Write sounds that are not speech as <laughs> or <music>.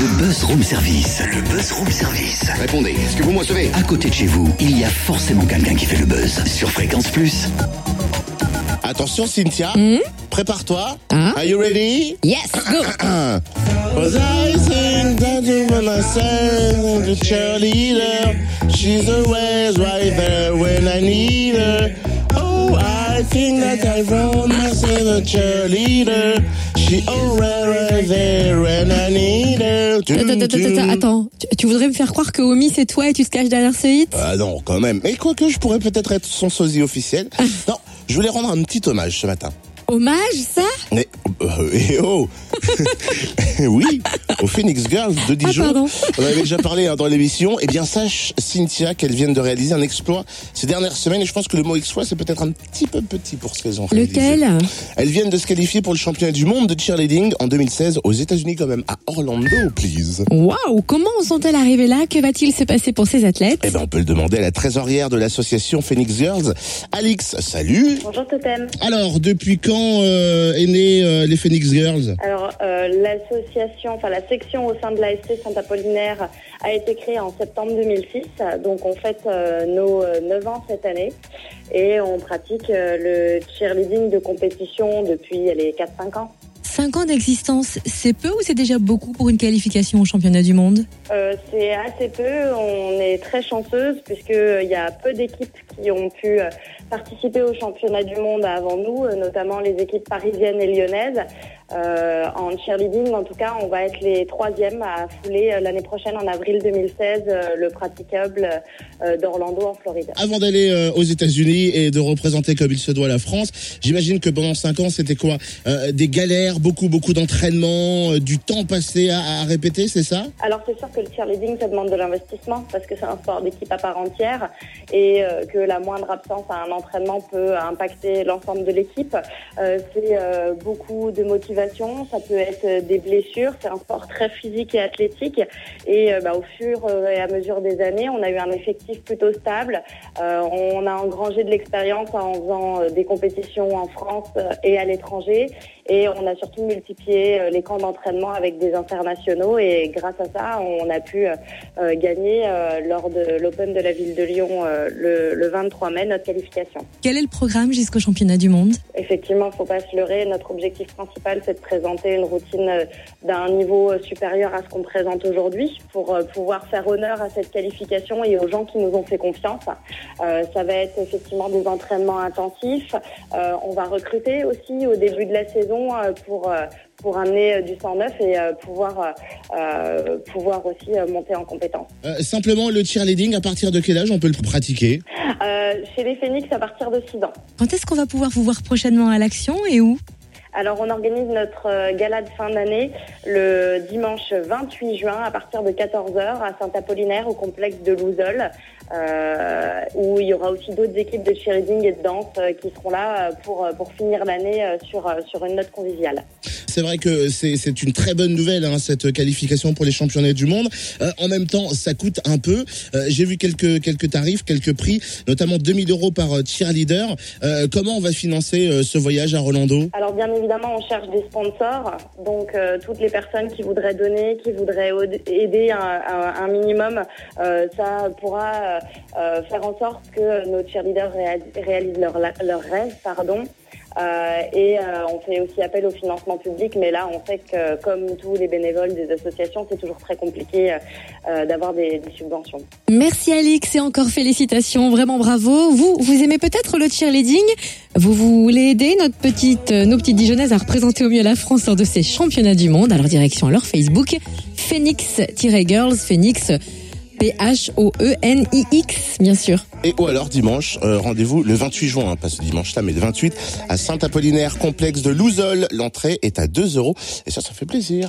Le buzz room service. Le buzz room service. Répondez, est-ce que vous me recevez À côté de chez vous, il y a forcément quelqu'un qui fait le buzz. Sur Fréquence Plus. Attention Cynthia, prépare-toi. Ah. Are you ready Yes, go <clears throat> Was I think that you wanna send the cheerleader? She's always right there when I need her. I think that I myself a cheerleader. She right there when I need her. Attends, attends, attends. Tu, tu voudrais me faire croire que Omi c'est toi et tu te caches derrière ce hit? Ah non, quand même. Mais quoique, je pourrais peut-être être son sosie officiel. Non, je voulais rendre un petit hommage ce matin. Hommage, ça? Mais, euh, <laughs> eh oh <laughs> Oui, aux Phoenix Girls de Dijon. Ah, pardon. On avait déjà parlé hein, dans l'émission. Eh bien, sache, Cynthia, qu'elles viennent de réaliser un exploit ces dernières semaines. Et je pense que le mot exploit, c'est peut-être un petit peu petit pour ce qu'elles ont réalisé. Lequel? Elles viennent de se qualifier pour le championnat du monde de cheerleading en 2016 aux États-Unis quand même, à Orlando, please. Waouh, comment sont-elles arrivées là? Que va-t-il se passer pour ces athlètes? Eh ben, on peut le demander à la trésorière de l'association Phoenix Girls, Alix. Salut. Bonjour Totem. Alors, depuis quand euh, est né euh, les Phoenix Girls? Alors euh, l'association, enfin la section au sein de l'ASC Saint-Apollinaire a été créée en septembre 2006. Donc on fête euh, nos euh, 9 ans cette année et on pratique euh, le cheerleading de compétition depuis les 4-5 ans. 5 ans d'existence, c'est peu ou c'est déjà beaucoup pour une qualification au championnat du monde? Euh, c'est assez peu, on est très chanceuse puisqu'il y a peu d'équipes qui ont pu euh, participer au championnat du monde avant nous, euh, notamment les équipes parisiennes et lyonnaises. Euh, en cheerleading, en tout cas, on va être les troisièmes à fouler euh, l'année prochaine, en avril 2016, euh, le praticable d'Orlando en Floride. Avant d'aller aux États-Unis et de représenter comme il se doit la France, j'imagine que pendant cinq ans, c'était quoi? Des galères, beaucoup, beaucoup d'entraînement, du temps passé à, à répéter, c'est ça? Alors c'est sûr que le cheerleading, ça demande de l'investissement parce que c'est un sport d'équipe à part entière et que la moindre absence à un entraînement peut impacter l'ensemble de l'équipe. C'est beaucoup de motivation, ça peut être euh, des blessures, c'est un sport très physique et athlétique et euh, bah, au fur euh, et à mesure des années, on a eu un effectif plutôt stable. Euh, on a engrangé de l'expérience en faisant des compétitions en France et à l'étranger et on a surtout multiplié les camps d'entraînement avec des internationaux et grâce à ça, on a pu euh, gagner euh, lors de l'Open de la ville de Lyon le, le 23 mai notre qualification. Quel est le programme jusqu'au championnat du monde? Effectivement, faut pas se leurrer. Notre objectif principal, c'est de présenter une routine euh, d'un niveau euh, supérieur à ce qu'on présente aujourd'hui pour euh, pouvoir faire honneur à cette qualification et aux gens qui nous ont fait confiance. Euh, ça va être effectivement des entraînements intensifs. Euh, on va recruter aussi au début de la saison pour pour amener du sang neuf et pouvoir euh, pouvoir aussi monter en compétence. Euh, Simplement, le cheerleading, à partir de quel âge on peut le pratiquer? Euh, chez les Phoenix, à partir de 6 ans. Quand est-ce qu'on va pouvoir vous voir prochainement à l'action et où? Alors, on organise notre euh, gala de fin d'année le dimanche 28 juin à partir de 14h à Saint-Apollinaire au complexe de Louzol, euh, où il y aura aussi d'autres équipes de cheerleading et de danse euh, qui seront là pour, finir l'année sur, sur une note conviviale. C'est vrai que c'est une très bonne nouvelle, hein, cette qualification pour les championnats du monde. Euh, en même temps, ça coûte un peu. Euh, J'ai vu quelques quelques tarifs, quelques prix, notamment 2000 euros par euh, cheerleader. Euh, comment on va financer euh, ce voyage à Rolando? Alors bien évidemment, on cherche des sponsors, donc euh, toutes les personnes qui voudraient donner, qui voudraient aider un, un- minimum, euh, ça pourra euh, euh, faire en sorte que nos cheerleaders réa- réalisent leur, leur rêve, pardon. Euh, et euh, on fait aussi appel au financement public, mais là, on sait que comme tous les bénévoles des associations, c'est toujours très compliqué euh, d'avoir des, des subventions. Merci Alix et encore félicitations, vraiment bravo. Vous, vous aimez peut-être le cheerleading? Vous voulez aider notre petite, euh, nos petites Dijonnaises à représenter au mieux la France lors de ces championnats du monde? Alors direction leur Facebook, Phoenix-Girls, Phoenix, P-H-O-E-N-I-X, bien sûr. Et ou alors dimanche, euh, rendez-vous le 28 juin, hein, pas ce dimanche-là, mais le 28 à Saint-Apollinaire, complexe de Louzol. L'entrée est à 2 euros et ça, ça fait plaisir.